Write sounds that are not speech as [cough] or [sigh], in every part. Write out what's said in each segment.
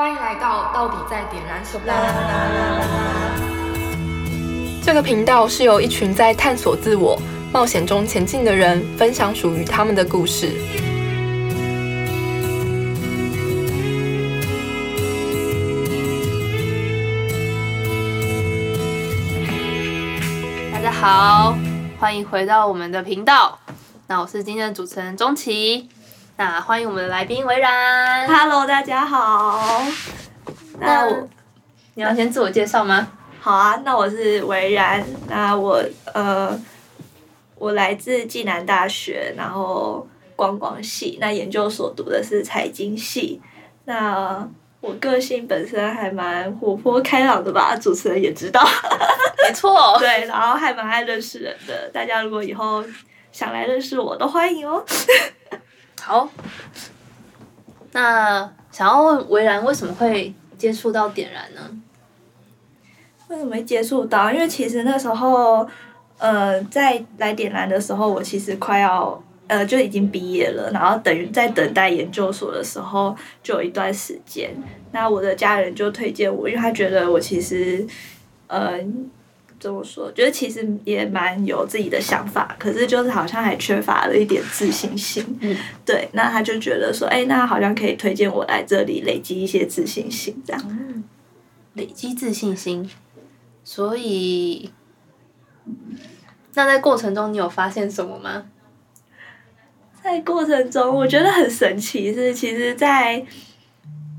欢迎来到到底在点燃什么？这个频道是由一群在探索自我、冒险中前进的人分享属于他们的故事。大家好，欢迎回到我们的频道。那我是今天的主持人钟琪。那欢迎我们的来宾维然。Hello，大家好。那我，你要先自我介绍吗？好啊，那我是维然。那我呃，我来自暨南大学，然后观光系。那研究所读的是财经系。那我个性本身还蛮活泼开朗的吧，主持人也知道。[laughs] 没错。[laughs] 对，然后还蛮爱认识人的。大家如果以后想来认识我，都欢迎哦。好。那想要问维然为什么会接触到点燃呢？为什么会接触到？因为其实那时候，呃，在来点燃的时候，我其实快要呃就已经毕业了，然后等于在等待研究所的时候，就有一段时间。那我的家人就推荐我，因为他觉得我其实，呃，怎么说？觉得其实也蛮有自己的想法，可是就是好像还缺乏了一点自信心。嗯，对，那他就觉得说，哎，那好像可以推荐我来这里累积一些自信心，这样。累积自信心。所以，那在过程中你有发现什么吗？在过程中，我觉得很神奇，是其实在，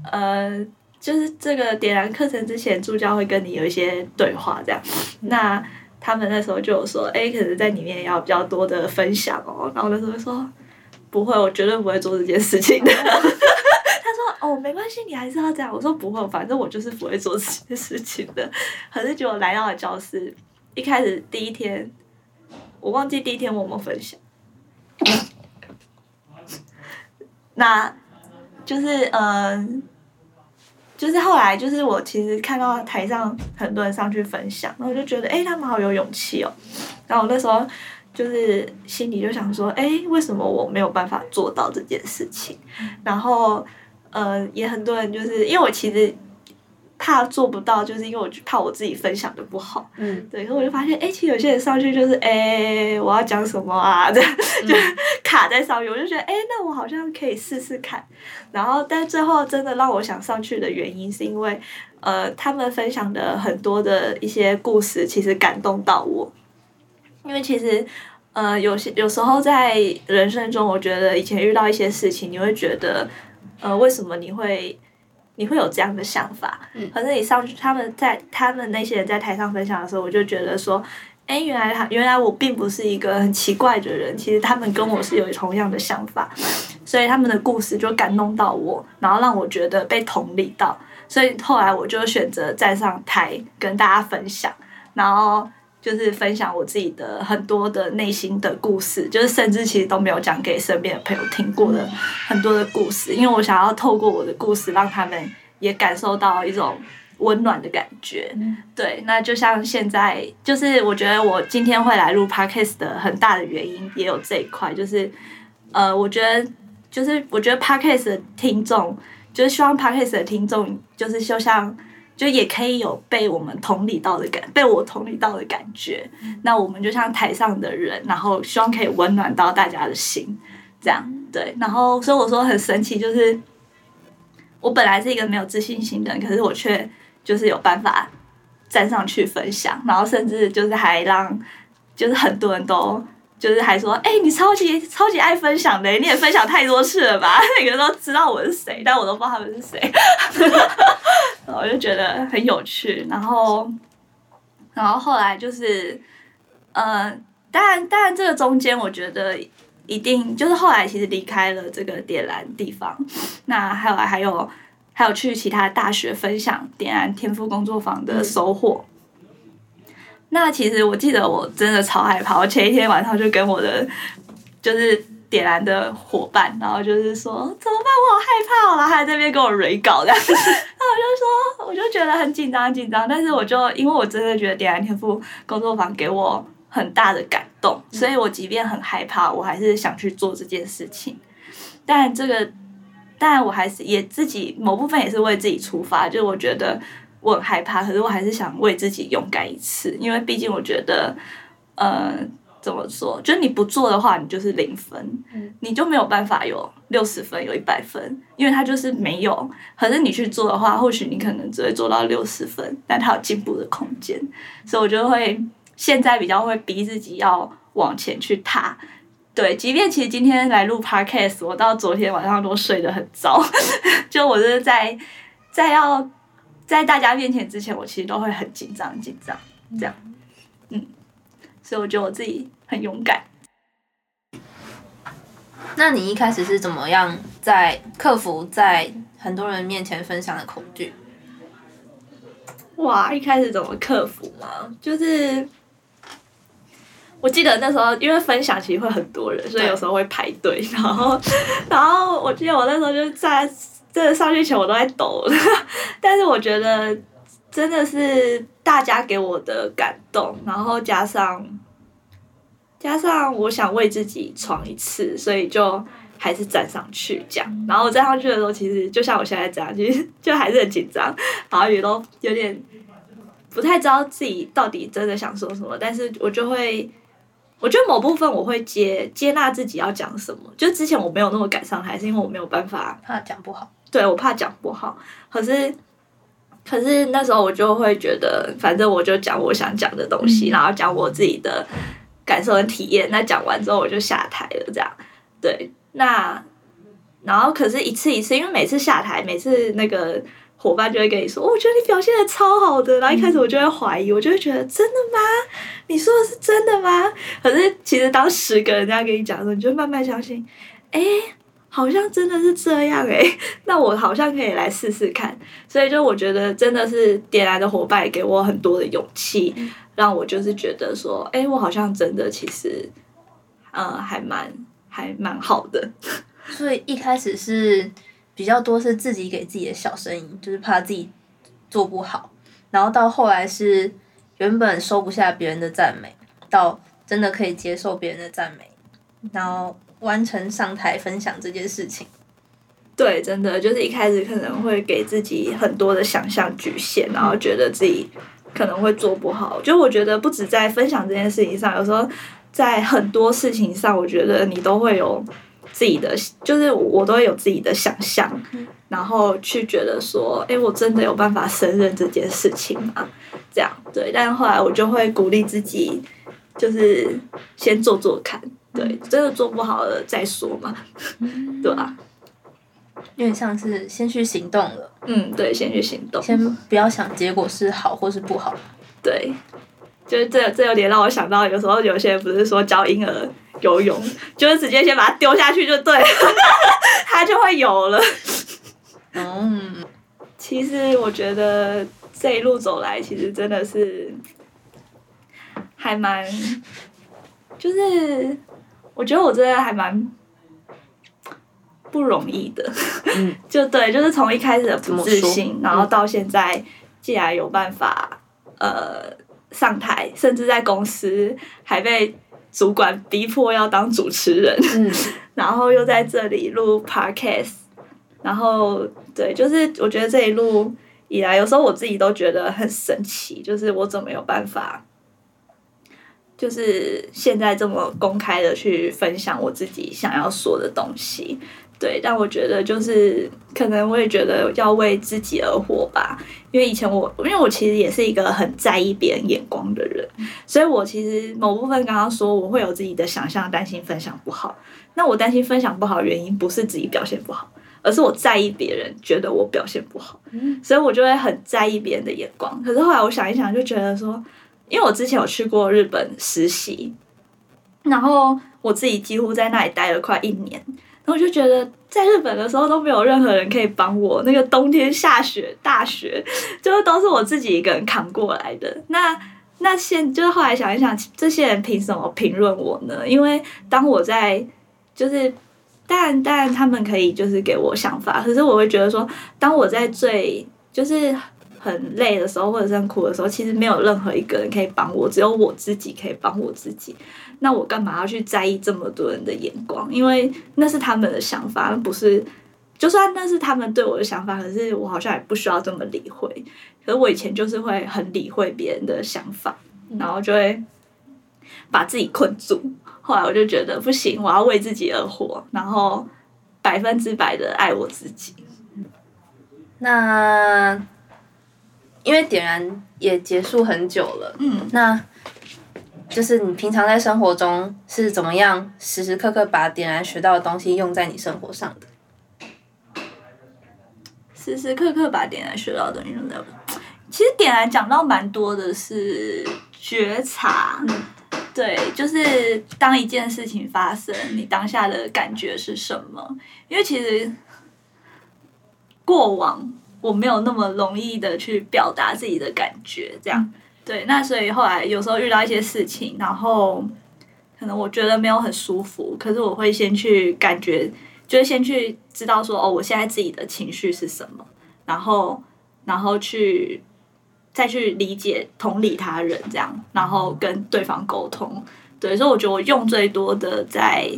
呃，就是这个点燃课程之前，助教会跟你有一些对话，这样。那他们那时候就有说，哎、可能在里面要比较多的分享哦。然后那时候就说，不会，我绝对不会做这件事情的。[laughs] 他说，哦，没关系，你还是要这样。我说不会，反正我就是不会做这件事情的。可是结果来到了教室，一开始第一天，我忘记第一天我们分享。那就是嗯、呃就是后来就是我其实看到台上很多人上去分享，然后我就觉得哎、诶他们好有勇气哦。然后我那时候就是心里就想说，哎、为什么我没有办法做到这件事情？然后呃，也很多人就是因为我其实怕做不到，就是因为我怕我自己分享的不好。嗯，对，可我就发现，哎、其实有些人上去就是，哎、我要讲什么啊？这 [laughs] 样就卡在上面，我就觉得，哎、那我好像可以试试看。然后，但最后真的让我想上去的原因，是因为，呃，他们分享的很多的一些故事，其实感动到我。因为其实，呃，有些有时候在人生中，我觉得以前遇到一些事情，你会觉得，呃，为什么你会你会有这样的想法？嗯可是你上去，他们在他们那些人在台上分享的时候，我就觉得说，哎，原来他原来我并不是一个很奇怪的人，其实他们跟我是有同样的想法，所以他们的故事就感动到我，然后让我觉得被同理到，所以后来我就选择站上台跟大家分享，然后。就是分享我自己的很多的内心的故事，就是甚至其实都没有讲给身边的朋友听过的很多的故事，因为我想要透过我的故事让他们也感受到一种温暖的感觉。对，那就像现在，就是我觉得我今天会来录 podcast 的很大的原因也有这一块，就是呃，我觉得就是我觉得 podcast 的听众，就是希望 podcast 的听众，就是就像。就也可以有被我们同理到的感，被我同理到的感觉。那我们就像台上的人，然后希望可以温暖到大家的心，这样对。然后所以我说很神奇，就是我本来是一个没有自信心的人，可是我却就是有办法站上去分享，然后甚至就是还让就是很多人都。就是还说，哎、你超级超级爱分享的，你也分享太多次了吧？[laughs] 每个人都知道我是谁，但我都不知道他们是谁。[laughs] 我就觉得很有趣，然后，然后后来就是，呃，当然，当然，这个中间我觉得一定就是后来其实离开了这个点燃地方，那后来还有还有去其他大学分享点燃天赋工作坊的收获。那其实我记得我真的超害怕，我前一天晚上就跟我的就是点燃的伙伴，然后就是说怎么办，我好害怕哦，然后还在那边跟我蕊稿这样，[laughs] 然后我就说我就觉得很紧张紧张，但是我就因为我真的觉得点燃天赋工作坊给我很大的感动，所以我即便很害怕，我还是想去做这件事情。但这个当然我还是也自己某部分也是为自己出发，就是我觉得我很害怕，可是我还是想为自己勇敢一次，因为毕竟我觉得，呃，怎么说，就是你不做的话，你就是零分，你就没有办法有六十分，有一百分，因为它就是没有。可是你去做的话，或许你可能只会做到六十分，但它有进步的空间，所以我就会现在比较会逼自己要往前去踏。对，即便其实今天来录 podcast，我到昨天晚上都睡得很早，[laughs] 就我是在在要在大家面前之前，我其实都会很紧张紧张这样，嗯，所以我觉得我自己很勇敢。那你一开始是怎么样在克服在很多人面前分享的恐惧？哇，一开始怎么克服嘛？就是我记得那时候，因为分享其实会很多人，所以有时候会排队，然后，然后我记得我那时候就在这上去前我都在抖，[laughs] 但是我觉得真的是大家给我的感动，然后加上加上我想为自己闯一次，所以就还是站上去讲。然后我站上去的时候，其实就像我现在这样，其实就还是很紧张，然后也都有点不太知道自己到底真的想说什么，但是我就会。我觉得某部分我会接接纳自己要讲什么，就之前我没有那么敢上台，是因为我没有办法怕讲不好。对我怕讲不好，可是可是那时候我就会觉得，反正我就讲我想讲的东西，然后讲我自己的感受和体验。那讲完之后我就下台了，这样对。那然后可是一次一次，因为每次下台，每次那个。伙伴就会跟你说：“我觉得你表现的超好的。”然后一开始我就会怀疑，我就会觉得真的吗？你说的是真的吗？可是其实当十个人这样跟你讲的时候，你就慢慢相信，哎，好像真的是这样哎。[laughs] 那我好像可以来试试看。所以就我觉得真的是点燃的伙伴给我很多的勇气，让我就是觉得说，哎，我好像真的其实，呃，还蛮还蛮好的。所以一开始是。比较多是自己给自己的小声音，就是怕自己做不好，然后到后来是原本收不下别人的赞美，到真的可以接受别人的赞美，然后完成上台分享这件事情。对，真的就是一开始可能会给自己很多的想象局限，然后觉得自己可能会做不好。就我觉得不止在分享这件事情上，有时候在很多事情上，我觉得你都会有。自己的就是我都会有自己的想象，然后去觉得说，哎，我真的有办法胜任这件事情吗？这样对，但是后来我就会鼓励自己，就是先做做看，对，真的做不好了再说嘛，对吧？有点像是先去行动了，嗯，对，先去行动，先不要想结果是好或是不好，对，就是这这有点让我想到，有时候有些人不是说教婴儿。游泳就是直接先把它丢下去就对了，[laughs] 它就会游了。嗯，其实我觉得这一路走来，其实真的是还蛮，就是我觉得我真的还蛮不容易的。嗯，[laughs] 就对，就是从一开始的不自信，然后到现在，既然有办法呃上台，甚至在公司还被。主管逼迫要当主持人，[laughs] 然后又在这里录 podcast，然后对，就是我觉得这一路以来，有时候我自己都觉得很神奇，就是我怎么有办法，就是现在这么公开的去分享我自己想要说的东西。对，但我觉得就是可能我也觉得要为自己而活吧，因为以前我，因为我其实也是一个很在意别人眼光的人，所以我其实某部分刚刚说我会有自己的想象，担心分享不好。那我担心分享不好的原因不是自己表现不好，而是我在意别人觉得我表现不好，所以我就会很在意别人的眼光。可是后来我想一想，就觉得说，因为我之前有去过日本实习，然后我自己几乎在那里待了快一年。然后我就觉得在日本的时候都没有任何人可以帮我，那个冬天下雪大雪，就是都是我自己一个人扛过来的。那那现就是后来想一想，这些人凭什么评论我呢？因为当我在就是，但但他们可以就是给我想法，可是我会觉得说，当我在最就是很累的时候或者是很苦的时候，其实没有任何一个人可以帮我，只有我自己可以帮我自己。那我干嘛要去在意这么多人的眼光？因为那是他们的想法，不是就算那是他们对我的想法，可是我好像也不需要这么理会。可是我以前就是会很理会别人的想法，然后就会把自己困住。后来我就觉得不行，我要为自己而活，然后百分之百的爱我自己。那因为点燃也结束很久了，嗯，那就是你平常在生活中是怎么样时时刻刻把点燃学到的东西用在你生活上的？时时刻刻把点燃学到的东西用在。其实点燃讲到蛮多的是觉察，对，就是当一件事情发生，你当下的感觉是什么？因为其实过往我没有那么容易的去表达自己的感觉，这样对。那所以后来有时候遇到一些事情，然后可能我觉得没有很舒服，可是我会先去感觉，就是先去知道说哦，我现在自己的情绪是什么，然后然后去再去理解、同理他人，这样，然后跟对方沟通。对，所以我觉得我用最多的在。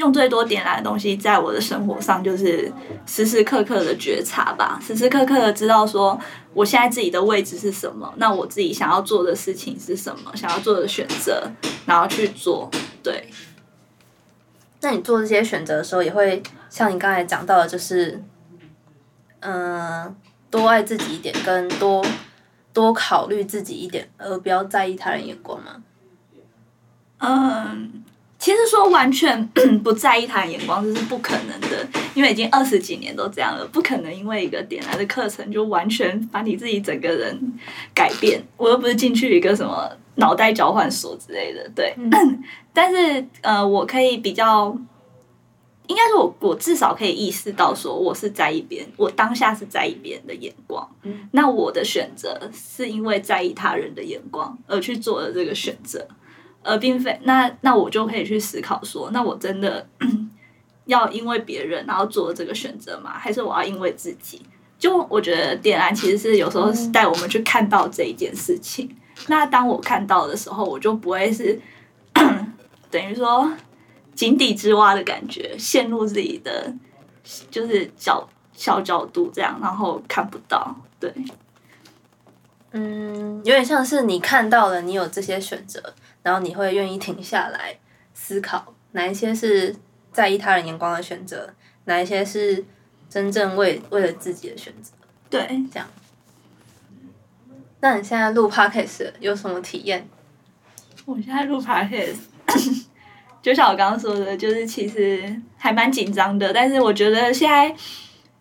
用最多点燃的东西，在我的生活上就是时时刻刻的觉察吧，时时刻刻的知道说我现在自己的位置是什么，那我自己想要做的事情是什么，想要做的选择，然后去做。对，那你做这些选择的时候，也会像你刚才讲到的，就是嗯，多爱自己一点，跟多多考虑自己一点，而不要在意他人眼光吗？嗯。其实说完全 [clears throat] 不在意他的眼光，这是不可能的，因为已经二十几年都这样了，不可能因为一个点来的课程就完全把你自己整个人改变。我又不是进去一个什么脑袋交换所之类的，对。[clears throat] 但是呃，我可以比较，应该说我我至少可以意识到说，我是在意别人，我当下是在意别人的眼光。那我的选择是因为在意他人的眼光而去做的这个选择。而并非那那我就可以去思考说，那我真的 [clears throat] 要因为别人然后做这个选择吗？还是我要因为自己？就我觉得点燃其实是有时候是带我们去看到这一件事情。那当我看到的时候，我就不会是 [clears throat] 等于说井底之蛙的感觉，陷入自己的就是角小角度这样，然后看不到。对，嗯，有点像是你看到了，你有这些选择。然后你会愿意停下来思考，哪一些是在意他人眼光的选择，哪一些是真正为为了自己的选择？对，这样。那你现在录 podcast 有什么体验？我现在录 podcast，[coughs] 就像我刚刚说的，就是其实还蛮紧张的，但是我觉得现在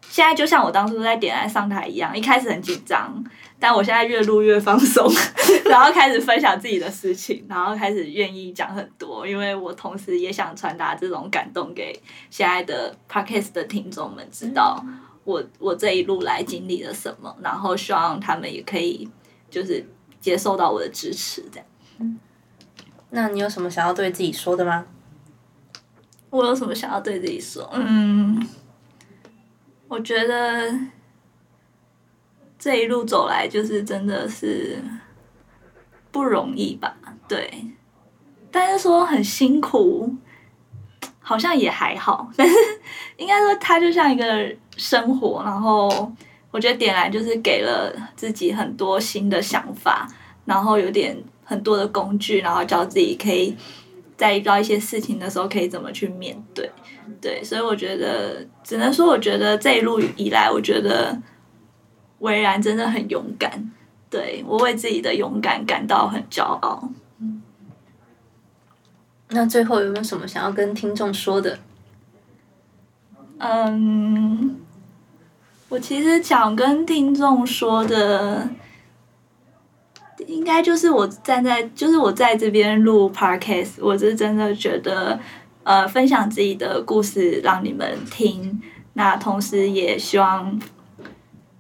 现在就像我当初在点燃上台一样，一开始很紧张。但我现在越录越放松，[laughs] 然后开始分享自己的事情，然后开始愿意讲很多，因为我同时也想传达这种感动给现在的 podcast 的听众们，知道我我这一路来经历了什么，然后希望他们也可以就是接受到我的支持，这样。那你有什么想要对自己说的吗？我有什么想要对自己说？嗯，我觉得。这一路走来，就是真的是不容易吧？对，但是说很辛苦，好像也还好。但是应该说，它就像一个生活。然后我觉得点燃就是给了自己很多新的想法，然后有点很多的工具，然后教自己可以在遇到一些事情的时候可以怎么去面对。对，所以我觉得只能说，我觉得这一路以来，我觉得。维然真的很勇敢，对我为自己的勇敢感到很骄傲。那最后有没有什么想要跟听众说的？嗯，我其实想跟听众说的，应该就是我站在，就是我在这边录 podcast，我是真的觉得，呃，分享自己的故事让你们听，那同时也希望。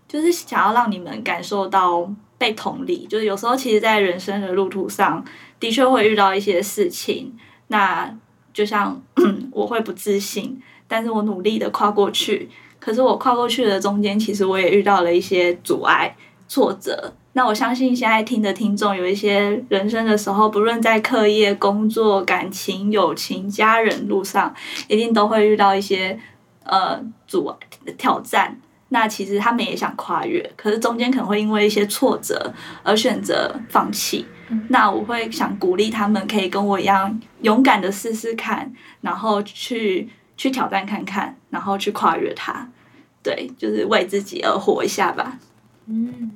就是想要让你们感受到被同理，就是有时候其实，在人生的路途上的确会遇到一些事情，那就像 [clears throat] 我会不自信，但是我努力的跨过去，可是我跨过去的中间，其实我也遇到了一些阻碍、挫折。那我相信现在听的听众，有一些人生的时候，不论在课业、工作、感情、友情、家人路上，一定都会遇到一些。呃阻挑战，那其实他们也想跨越，可是中间可能会因为一些挫折而选择放弃。那我会想鼓励他们，可以跟我一样勇敢的试试看，然后去去挑战看看，然后去跨越它。对，就是为自己而活一下吧。嗯，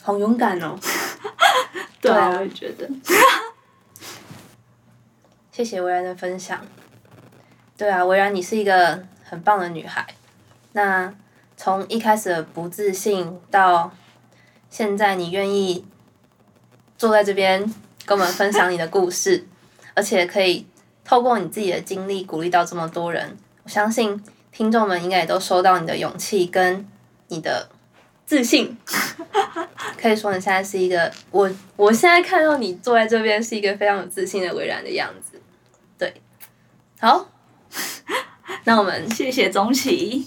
好勇敢哦。[laughs] 对我也觉得。谢谢维然的分享。对啊，维然，你是一个很棒的女孩。那从一开始的不自信，到现在你愿意坐在这边跟我们分享你的故事，而且可以透过你自己的经历鼓励到这么多人，我相信听众们应该也都收到你的勇气跟你的自信。可以说你现在是一个我，我现在看到你坐在这边是一个非常有自信的伟然的样子。对，好，[laughs] 那我们谢谢钟琪，